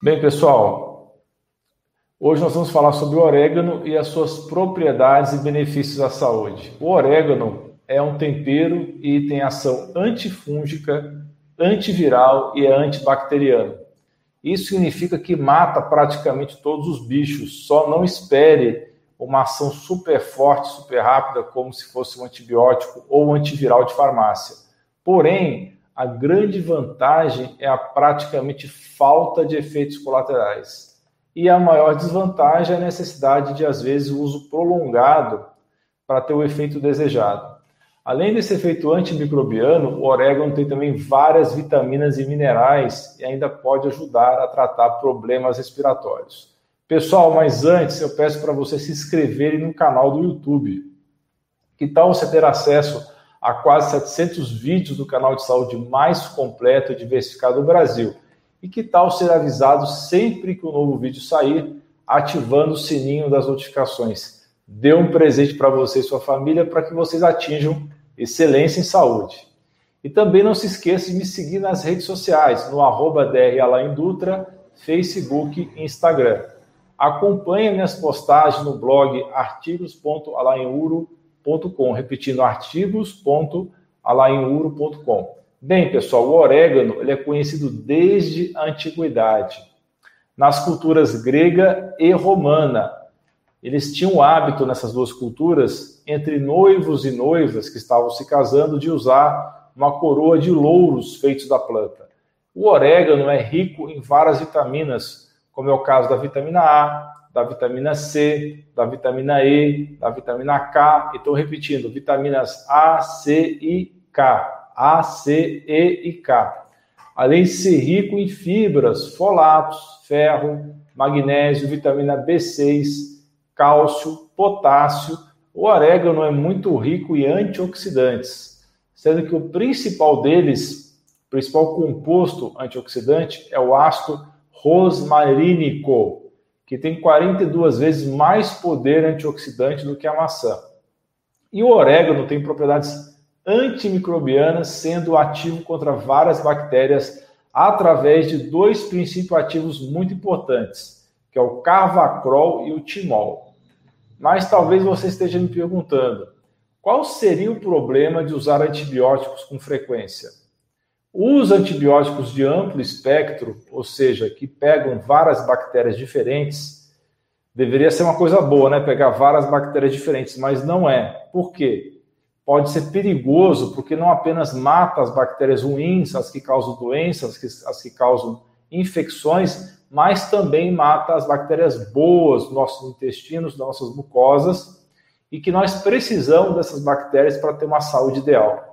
Bem, pessoal, hoje nós vamos falar sobre o orégano e as suas propriedades e benefícios à saúde. O orégano é um tempero e tem ação antifúngica, antiviral e é antibacteriano. Isso significa que mata praticamente todos os bichos, só não espere uma ação super forte, super rápida, como se fosse um antibiótico ou um antiviral de farmácia. Porém, a grande vantagem é a praticamente falta de efeitos colaterais. E a maior desvantagem é a necessidade de, às vezes, o uso prolongado para ter o efeito desejado. Além desse efeito antimicrobiano, o orégano tem também várias vitaminas e minerais e ainda pode ajudar a tratar problemas respiratórios. Pessoal, mas antes eu peço para vocês se inscreverem no canal do YouTube. Que tal você ter acesso a quase 700 vídeos do canal de saúde mais completo e diversificado do Brasil. E que tal ser avisado sempre que um novo vídeo sair, ativando o sininho das notificações? Dê um presente para você e sua família para que vocês atinjam excelência em saúde. E também não se esqueça de me seguir nas redes sociais, no arroba Dutra, Facebook e Instagram. Acompanhe minhas postagens no blog artigos.alainuro.com artigos.alainuro.com, repetindo artigos.alainuro.com. Bem, pessoal, o orégano ele é conhecido desde a antiguidade. Nas culturas grega e romana, eles tinham o hábito nessas duas culturas, entre noivos e noivas que estavam se casando, de usar uma coroa de louros feitos da planta. O orégano é rico em várias vitaminas, como é o caso da vitamina A, da vitamina C, da vitamina E, da vitamina K. Estou repetindo, vitaminas A, C e K. A, C, E e K. Além de ser rico em fibras, folatos, ferro, magnésio, vitamina B6, cálcio, potássio. O orégano é muito rico em antioxidantes, sendo que o principal deles, o principal composto antioxidante é o ácido rosmarínico, que tem 42 vezes mais poder antioxidante do que a maçã. E o orégano tem propriedades antimicrobianas, sendo ativo contra várias bactérias através de dois princípios ativos muito importantes, que é o carvacrol e o timol. Mas talvez você esteja me perguntando, qual seria o problema de usar antibióticos com frequência? Os antibióticos de amplo espectro, ou seja, que pegam várias bactérias diferentes, deveria ser uma coisa boa, né? Pegar várias bactérias diferentes, mas não é. Por quê? Pode ser perigoso, porque não apenas mata as bactérias ruins, as que causam doenças, as que causam infecções, mas também mata as bactérias boas dos nossos intestinos, das nossas mucosas, e que nós precisamos dessas bactérias para ter uma saúde ideal.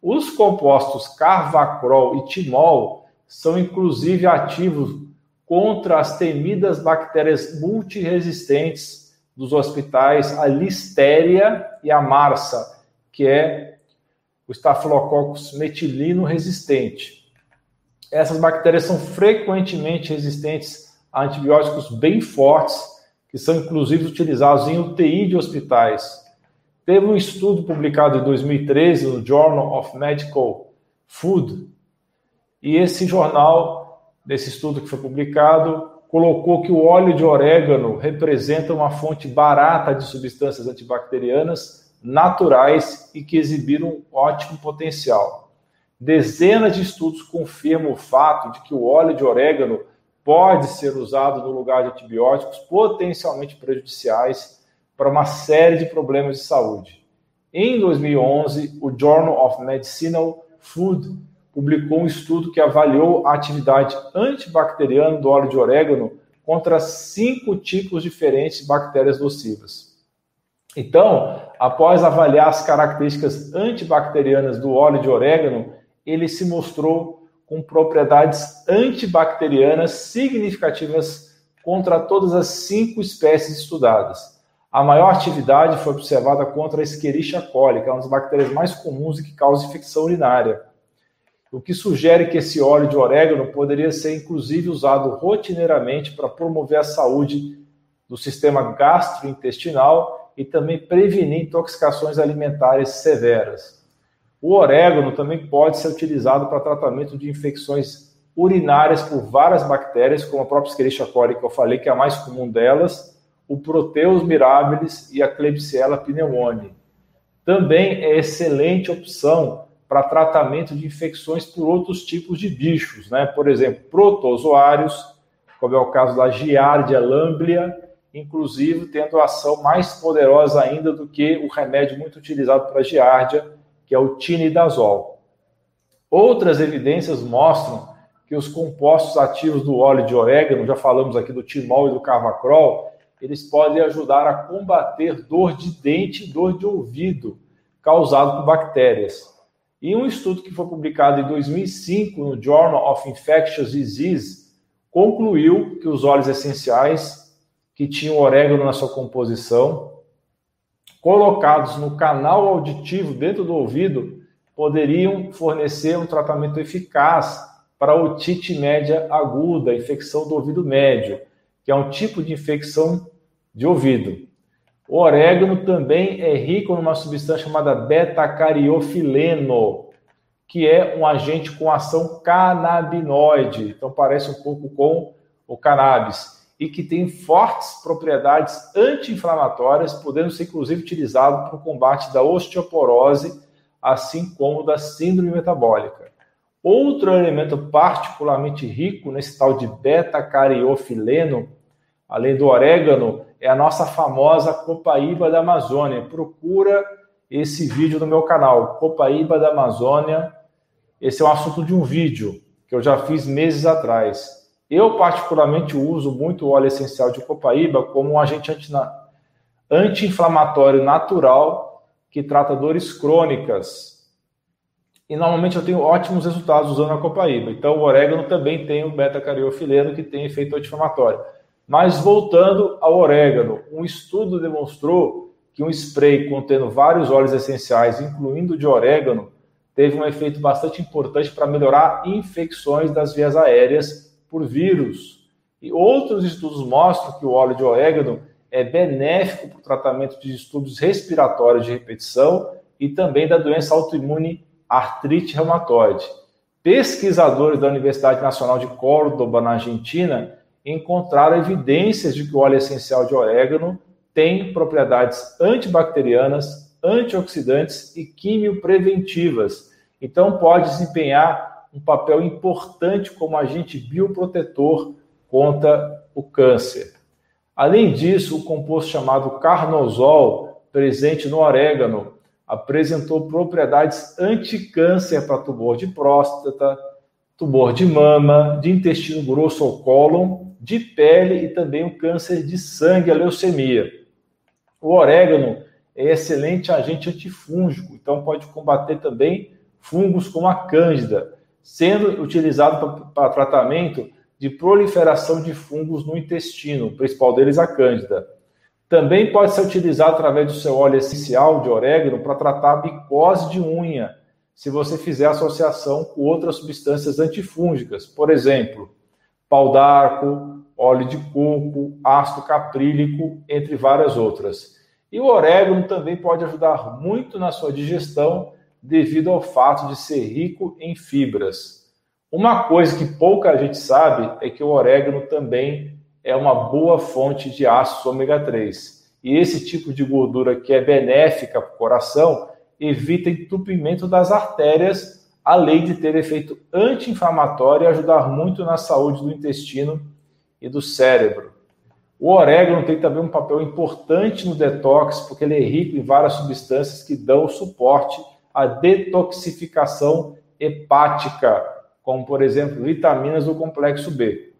Os compostos carvacrol e timol são inclusive ativos contra as temidas bactérias multiresistentes dos hospitais, a listéria e a marsa, que é o Staphylococcus metilino resistente. Essas bactérias são frequentemente resistentes a antibióticos bem fortes, que são inclusive utilizados em UTI de hospitais. Teve um estudo publicado em 2013 no Journal of Medical Food, e esse jornal, desse estudo que foi publicado, colocou que o óleo de orégano representa uma fonte barata de substâncias antibacterianas naturais e que exibiram um ótimo potencial. Dezenas de estudos confirmam o fato de que o óleo de orégano pode ser usado no lugar de antibióticos potencialmente prejudiciais para uma série de problemas de saúde. Em 2011, o Journal of Medicinal Food publicou um estudo que avaliou a atividade antibacteriana do óleo de orégano contra cinco tipos diferentes de bactérias nocivas. Então, após avaliar as características antibacterianas do óleo de orégano, ele se mostrou com propriedades antibacterianas significativas contra todas as cinco espécies estudadas. A maior atividade foi observada contra a Escherichia coli, que é uma das bactérias mais comuns e que causa infecção urinária. O que sugere que esse óleo de orégano poderia ser inclusive usado rotineiramente para promover a saúde do sistema gastrointestinal e também prevenir intoxicações alimentares severas. O orégano também pode ser utilizado para tratamento de infecções urinárias por várias bactérias, como a própria Escherichia coli, que eu falei que é a mais comum delas, o Proteus mirabilis e a Klebsiella pneumoniae. Também é excelente opção para tratamento de infecções por outros tipos de bichos, né? Por exemplo, protozoários, como é o caso da Giardia lamblia, inclusive tendo ação mais poderosa ainda do que o remédio muito utilizado para giardia, que é o tinidazol. Outras evidências mostram que os compostos ativos do óleo de orégano, já falamos aqui do timol e do carvacrol, eles podem ajudar a combater dor de dente e dor de ouvido causado por bactérias. E um estudo que foi publicado em 2005 no Journal of Infectious Disease concluiu que os óleos essenciais que tinham orégano na sua composição, colocados no canal auditivo dentro do ouvido, poderiam fornecer um tratamento eficaz para otite média aguda, infecção do ouvido médio, que é um tipo de infecção de ouvido. O orégano também é rico numa substância chamada beta-cariofileno, que é um agente com ação canabinoide, então parece um pouco com o cannabis, e que tem fortes propriedades anti-inflamatórias, podendo ser inclusive utilizado para o combate da osteoporose, assim como da síndrome metabólica. Outro elemento particularmente rico nesse tal de beta-cariofileno, além do orégano, é a nossa famosa copaíba da Amazônia. Procura esse vídeo no meu canal, Copaíba da Amazônia. Esse é um assunto de um vídeo que eu já fiz meses atrás. Eu, particularmente, uso muito o óleo essencial de copaíba como um agente anti-inflamatório natural que trata dores crônicas, e normalmente eu tenho ótimos resultados usando a copaíba. Então o orégano também tem o beta-cariofileno que tem efeito anti-inflamatório. Mas voltando ao orégano, um estudo demonstrou que um spray contendo vários óleos essenciais, incluindo de orégano, teve um efeito bastante importante para melhorar infecções das vias aéreas por vírus. E outros estudos mostram que o óleo de orégano é benéfico para o tratamento de distúrbios respiratórios de repetição e também da doença autoimune artrite reumatoide. Pesquisadores da Universidade Nacional de Córdoba, na Argentina, encontraram evidências de que o óleo essencial de orégano tem propriedades antibacterianas, antioxidantes e quimiopreventivas. Então, pode desempenhar um papel importante como agente bioprotetor contra o câncer. Além disso, o composto chamado carnosol, presente no orégano, apresentou propriedades anticâncer para tumor de próstata, tumor de mama, de intestino grosso ou cólon, de pele e também o câncer de sangue, a leucemia. O orégano é excelente agente antifúngico, então pode combater também fungos como a cândida, sendo utilizado para tratamento de proliferação de fungos no intestino, o principal deles a cândida. Também pode ser utilizado através do seu óleo essencial de orégano para tratar a micose de unha, se você fizer associação com outras substâncias antifúngicas, por exemplo, pau d'arco, óleo de coco, ácido caprílico, entre várias outras. E o orégano também pode ajudar muito na sua digestão devido ao fato de ser rico em fibras. Uma coisa que pouca gente sabe é que o orégano também é uma boa fonte de ácidos ômega 3. E esse tipo de gordura que é benéfica para o coração evita entupimento das artérias, além de ter efeito anti-inflamatório e ajudar muito na saúde do intestino e do cérebro. O orégano tem também um papel importante no detox, porque ele é rico em várias substâncias que dão suporte à detoxificação hepática, como por exemplo vitaminas do complexo B.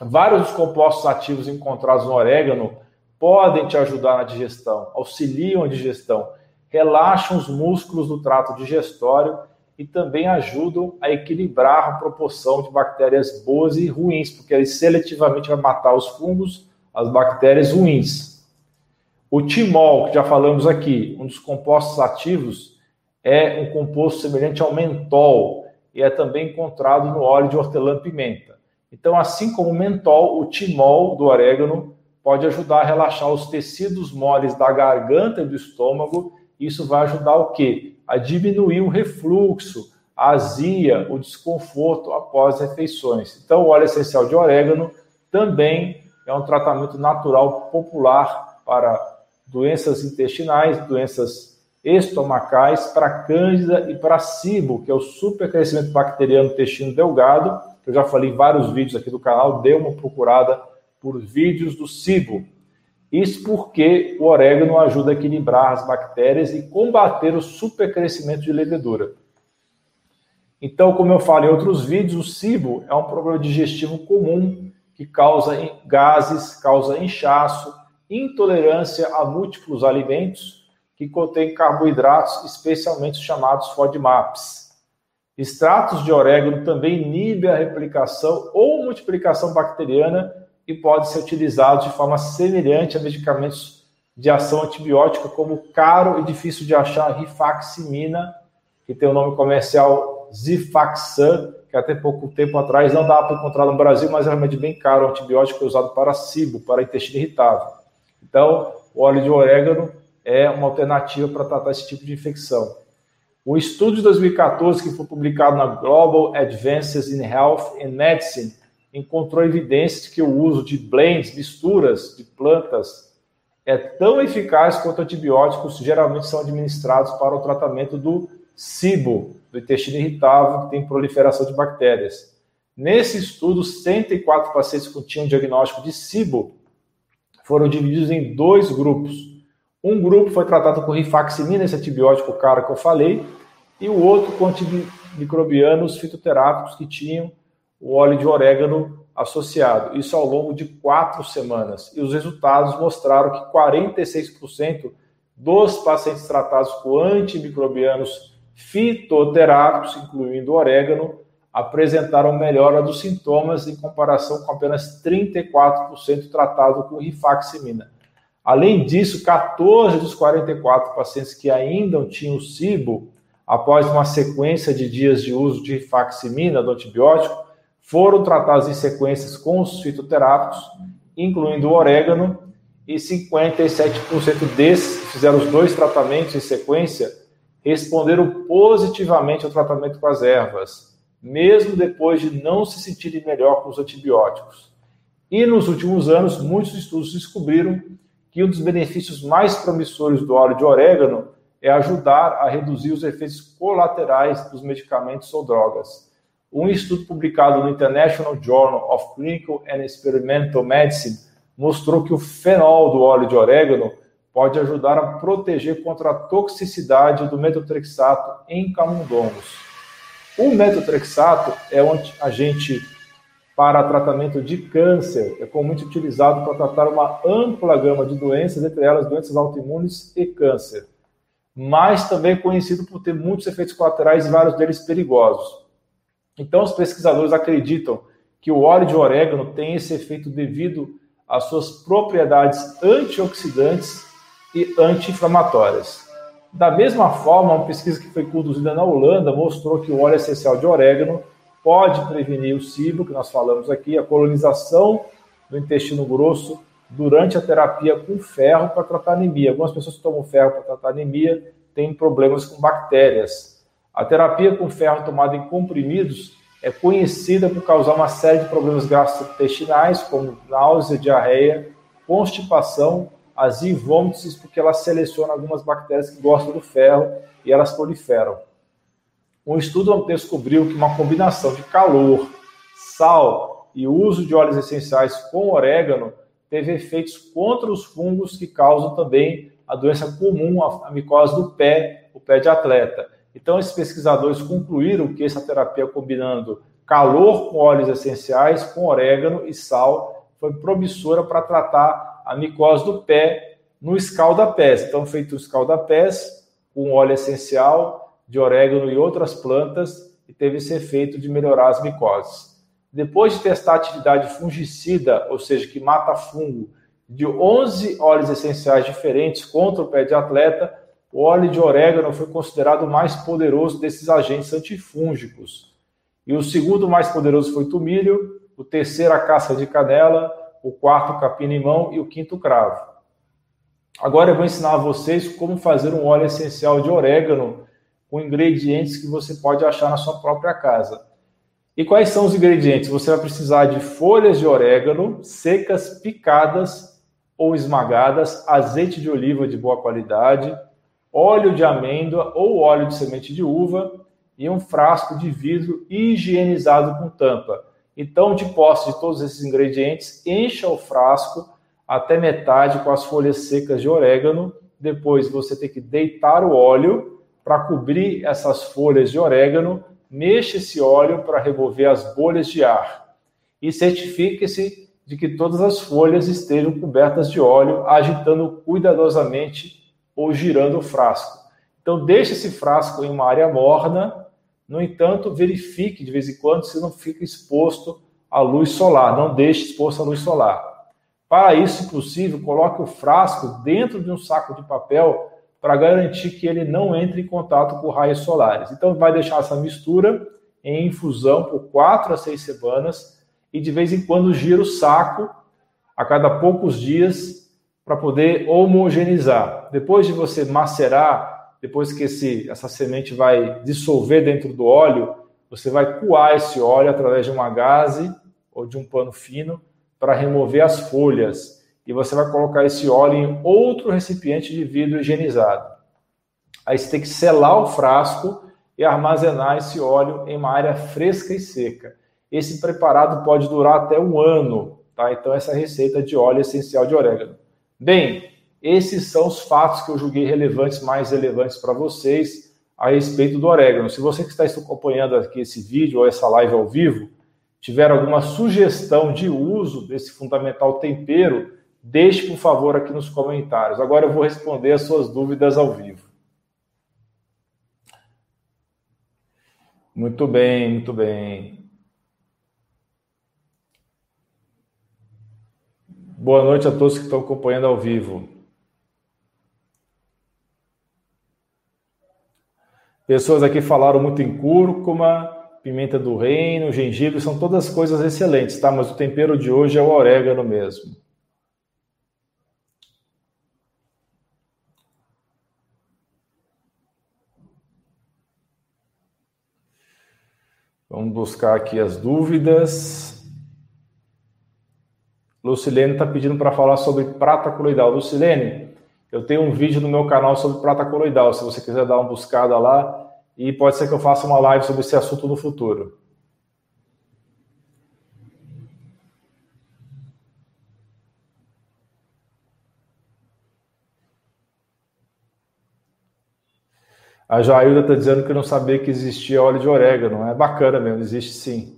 Vários dos compostos ativos encontrados no orégano podem te ajudar na digestão, auxiliam a digestão, relaxam os músculos do trato digestório e também ajudam a equilibrar a proporção de bactérias boas e ruins, porque ele seletivamente vai matar os fungos, as bactérias ruins. O timol, que já falamos aqui, um dos compostos ativos, é um composto semelhante ao mentol e é também encontrado no óleo de hortelã-pimenta. Então, assim como o mentol, o timol do orégano pode ajudar a relaxar os tecidos moles da garganta e do estômago. Isso vai ajudar o quê? A diminuir o refluxo, a azia, o desconforto após refeições. Então, o óleo essencial de orégano também é um tratamento natural popular para doenças intestinais, doenças estomacais, para cândida e para cibo, que é o supercrescimento bacteriano intestino delgado. Eu já falei em vários vídeos aqui do canal, dê uma procurada por vídeos do cibo. Isso porque o orégano ajuda a equilibrar as bactérias e combater o supercrescimento de levedura. Então, como eu falei em outros vídeos, o cibo é um problema digestivo comum que causa gases, causa inchaço, intolerância a múltiplos alimentos que contêm carboidratos, especialmente chamados FODMAPs. Extratos de orégano também inibem a replicação ou multiplicação bacteriana e pode ser utilizado de forma semelhante a medicamentos de ação antibiótica, como caro e difícil de achar rifaximina, que tem o nome comercial Zifaxan, que até pouco tempo atrás não dava para encontrar no Brasil, mas é remédio bem caro, um antibiótico usado para cibo, para intestino irritável. Então, o óleo de orégano é uma alternativa para tratar esse tipo de infecção. O estudo de 2014, que foi publicado na Global Advances in Health and Medicine, encontrou evidências de que o uso de blends, misturas de plantas, é tão eficaz quanto antibióticos geralmente são administrados para o tratamento do SIBO, do intestino irritável, que tem proliferação de bactérias. Nesse estudo, 104 pacientes que tinham diagnóstico de SIBO foram divididos em dois grupos. Um grupo foi tratado com rifaximina, esse antibiótico caro que eu falei, e o outro com antimicrobianos fitoterápicos que tinham o óleo de orégano associado. Isso ao longo de quatro semanas. E os resultados mostraram que 46% dos pacientes tratados com antimicrobianos fitoterápicos, incluindo orégano, apresentaram melhora dos sintomas em comparação com apenas 34% tratado com rifaximina. Além disso, 14 dos 44 pacientes que ainda tinham SIBO, após uma sequência de dias de uso de rifaximina, do antibiótico, foram tratados em sequências com os fitoterápicos, incluindo o orégano, e 57% desses fizeram os dois tratamentos em sequência responderam positivamente ao tratamento com as ervas, mesmo depois de não se sentirem melhor com os antibióticos. E nos últimos anos, muitos estudos descobriram que um dos benefícios mais promissores do óleo de orégano é ajudar a reduzir os efeitos colaterais dos medicamentos ou drogas. Um estudo publicado no International Journal of Clinical and Experimental Medicine mostrou que o fenol do óleo de orégano pode ajudar a proteger contra a toxicidade do metotrexato em camundongos. O metotrexato é um agente para tratamento de câncer, é comumente utilizado para tratar uma ampla gama de doenças, entre elas doenças autoimunes e câncer, mas também é conhecido por ter muitos efeitos colaterais e vários deles perigosos. Então, os pesquisadores acreditam que o óleo de orégano tem esse efeito devido às suas propriedades antioxidantes e anti-inflamatórias. Da mesma forma, uma pesquisa que foi conduzida na Holanda mostrou que o óleo essencial de orégano pode prevenir o cibo, que nós falamos aqui, a colonização do intestino grosso durante a terapia com ferro para tratar anemia. Algumas pessoas que tomam ferro para tratar anemia têm problemas com bactérias. A terapia com ferro tomada em comprimidos é conhecida por causar uma série de problemas gastrointestinais, como náusea, diarreia, constipação, azia e vômitos, porque ela seleciona algumas bactérias que gostam do ferro e elas proliferam. Um estudo descobriu que uma combinação de calor, sal e uso de óleos essenciais com orégano teve efeitos contra os fungos que causam também a doença comum, a micose do pé, o pé de atleta. Então, esses pesquisadores concluíram que essa terapia combinando calor com óleos essenciais, com orégano e sal, foi promissora para tratar a micose do pé no escalda-pés. Então, feito o escalda-pés com óleo essencial de orégano e outras plantas, e teve esse efeito de melhorar as micoses. Depois de testar a atividade fungicida, ou seja, que mata fungo, de 11 óleos essenciais diferentes contra o pé de atleta, o óleo de orégano foi considerado o mais poderoso desses agentes antifúngicos. E o segundo mais poderoso foi o tomilho, o terceiro a casca de canela, o quarto capim-limão e o quinto cravo. Agora eu vou ensinar a vocês como fazer um óleo essencial de orégano com ingredientes que você pode achar na sua própria casa. E quais são os ingredientes? Você vai precisar de folhas de orégano secas, picadas ou esmagadas, azeite de oliva de boa qualidade, óleo de amêndoa ou óleo de semente de uva e um frasco de vidro higienizado com tampa. Então, de posse de todos esses ingredientes, encha o frasco até metade com as folhas secas de orégano. Depois você tem que deitar o óleo para cobrir essas folhas de orégano mexa esse óleo para remover as bolhas de ar e certifique-se de que todas as folhas estejam cobertas de óleo, agitando cuidadosamente ou girando o frasco. Então, deixe esse frasco em uma área morna, no entanto, verifique de vez em quando se não fica exposto à luz solar, não deixe exposto à luz solar. Para isso, se possível, coloque o frasco dentro de um saco de papel para garantir que ele não entre em contato com raios solares. Então, vai deixar essa mistura em infusão por quatro a seis semanas e de vez em quando gira o saco a cada poucos dias para poder homogeneizar. Depois de você macerar, depois que esse, essa semente vai dissolver dentro do óleo, você vai coar esse óleo através de uma gaze ou de um pano fino para remover as folhas e você vai colocar esse óleo em outro recipiente de vidro higienizado. Aí você tem que selar o frasco e armazenar esse óleo em uma área fresca e seca. Esse preparado pode durar até um ano, tá? Então, essa receita de óleo essencial de orégano. Bem, esses são os fatos que eu julguei relevantes, mais relevantes para vocês a respeito do orégano. Se você que está acompanhando aqui esse vídeo ou essa live ao vivo, tiver alguma sugestão de uso desse fundamental tempero, Deixe, por favor, aqui nos comentários. Agora eu vou responder as suas dúvidas ao vivo. Muito bem, muito bem. Boa noite a todos que estão acompanhando ao vivo. Pessoas aqui falaram muito em cúrcuma, pimenta do reino, gengibre, são todas coisas excelentes, tá? Mas o tempero de hoje é o orégano mesmo. Vamos buscar aqui as dúvidas. Lucilene está pedindo para falar sobre prata coloidal. Lucilene, eu tenho um vídeo no meu canal sobre prata coloidal, se você quiser dar uma buscada lá, e pode ser que eu faça uma live sobre esse assunto no futuro. A Jailda está dizendo que não sabia que existia óleo de orégano. É bacana mesmo, existe sim.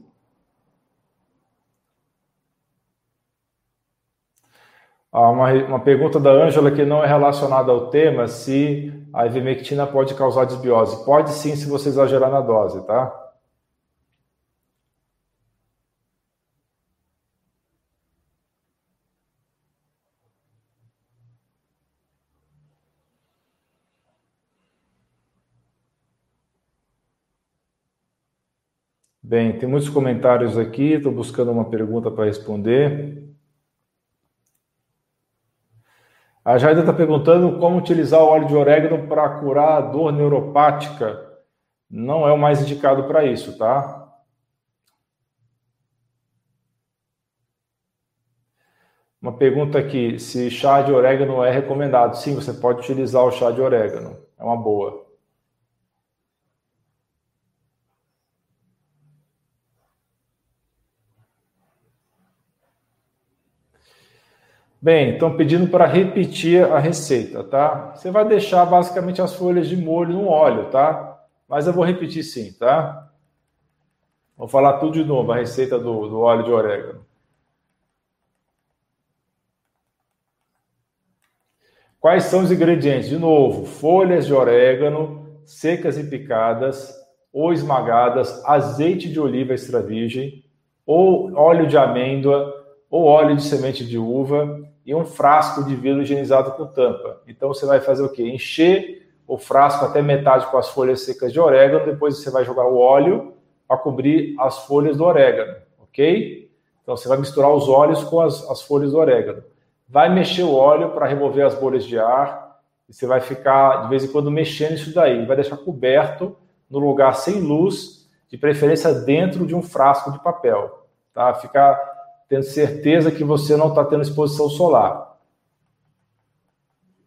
Uma, uma pergunta da Ângela que não é relacionada ao tema, se a ivermectina pode causar desbiose. Pode sim, se você exagerar na dose, tá? Bem, tem muitos comentários aqui, estou buscando uma pergunta para responder. A Jaida está perguntando como utilizar o óleo de orégano para curar a dor neuropática. Não é o mais indicado para isso, tá? Uma pergunta aqui: se chá de orégano é recomendado? Sim, você pode utilizar o chá de orégano. É uma boa. Bem, estão pedindo para repetir a receita, tá? Você vai deixar basicamente as folhas de molho no óleo, tá? Mas eu vou repetir sim, tá? Vou falar tudo de novo, a receita do, do óleo de orégano. Quais são os ingredientes? De novo, folhas de orégano secas e picadas ou esmagadas, azeite de oliva extra virgem ou óleo de amêndoa ou óleo de semente de uva e um frasco de vidro higienizado com tampa. Então você vai fazer o quê? Encher o frasco até metade com as folhas secas de orégano, depois você vai jogar o óleo para cobrir as folhas do orégano, ok? Então você vai misturar os óleos com as, as folhas do orégano. Vai mexer o óleo para remover as bolhas de ar e você vai ficar de vez em quando mexendo isso daí. Vai deixar coberto no lugar sem luz, de preferência dentro de um frasco de papel. Tá? Ficar tendo certeza que você não está tendo exposição solar.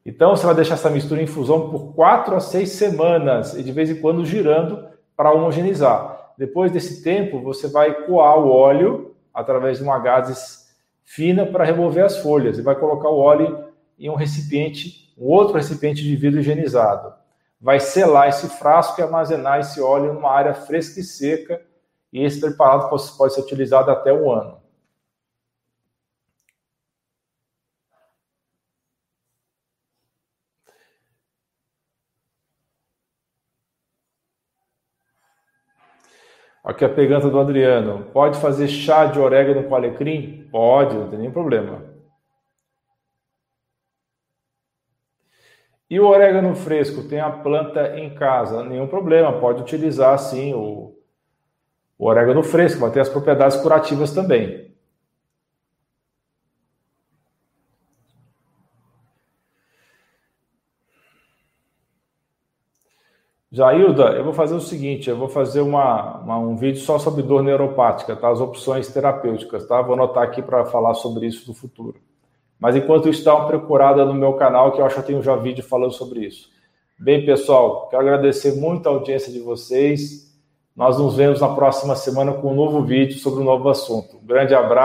Então, você vai deixar essa mistura em infusão por 4 a 6 semanas e de vez em quando girando para homogeneizar. Depois desse tempo, você vai coar o óleo através de uma gases fina para remover as folhas e vai colocar o óleo em um recipiente, um outro recipiente de vidro higienizado. Vai selar esse frasco e armazenar esse óleo numa área fresca e seca e esse preparado pode ser utilizado até um ano. Aqui a pergunta do Adriano. Pode fazer chá de orégano com alecrim? Pode, não tem nenhum problema. E o orégano fresco, tem a planta em casa? Nenhum problema, pode utilizar sim o, o orégano fresco, vai ter as propriedades curativas também. Jailda, eu vou fazer o seguinte, eu vou fazer uma, uma, um vídeo só sobre dor neuropática, tá? As opções terapêuticas, tá? Vou anotar aqui para falar sobre isso no futuro. Mas enquanto isso, dá uma procurada no meu canal, que eu acho que eu tenho já vídeo falando sobre isso. Bem, pessoal, quero agradecer muito a audiência de vocês. Nós nos vemos na próxima semana com um novo vídeo sobre um novo assunto. Um grande abraço.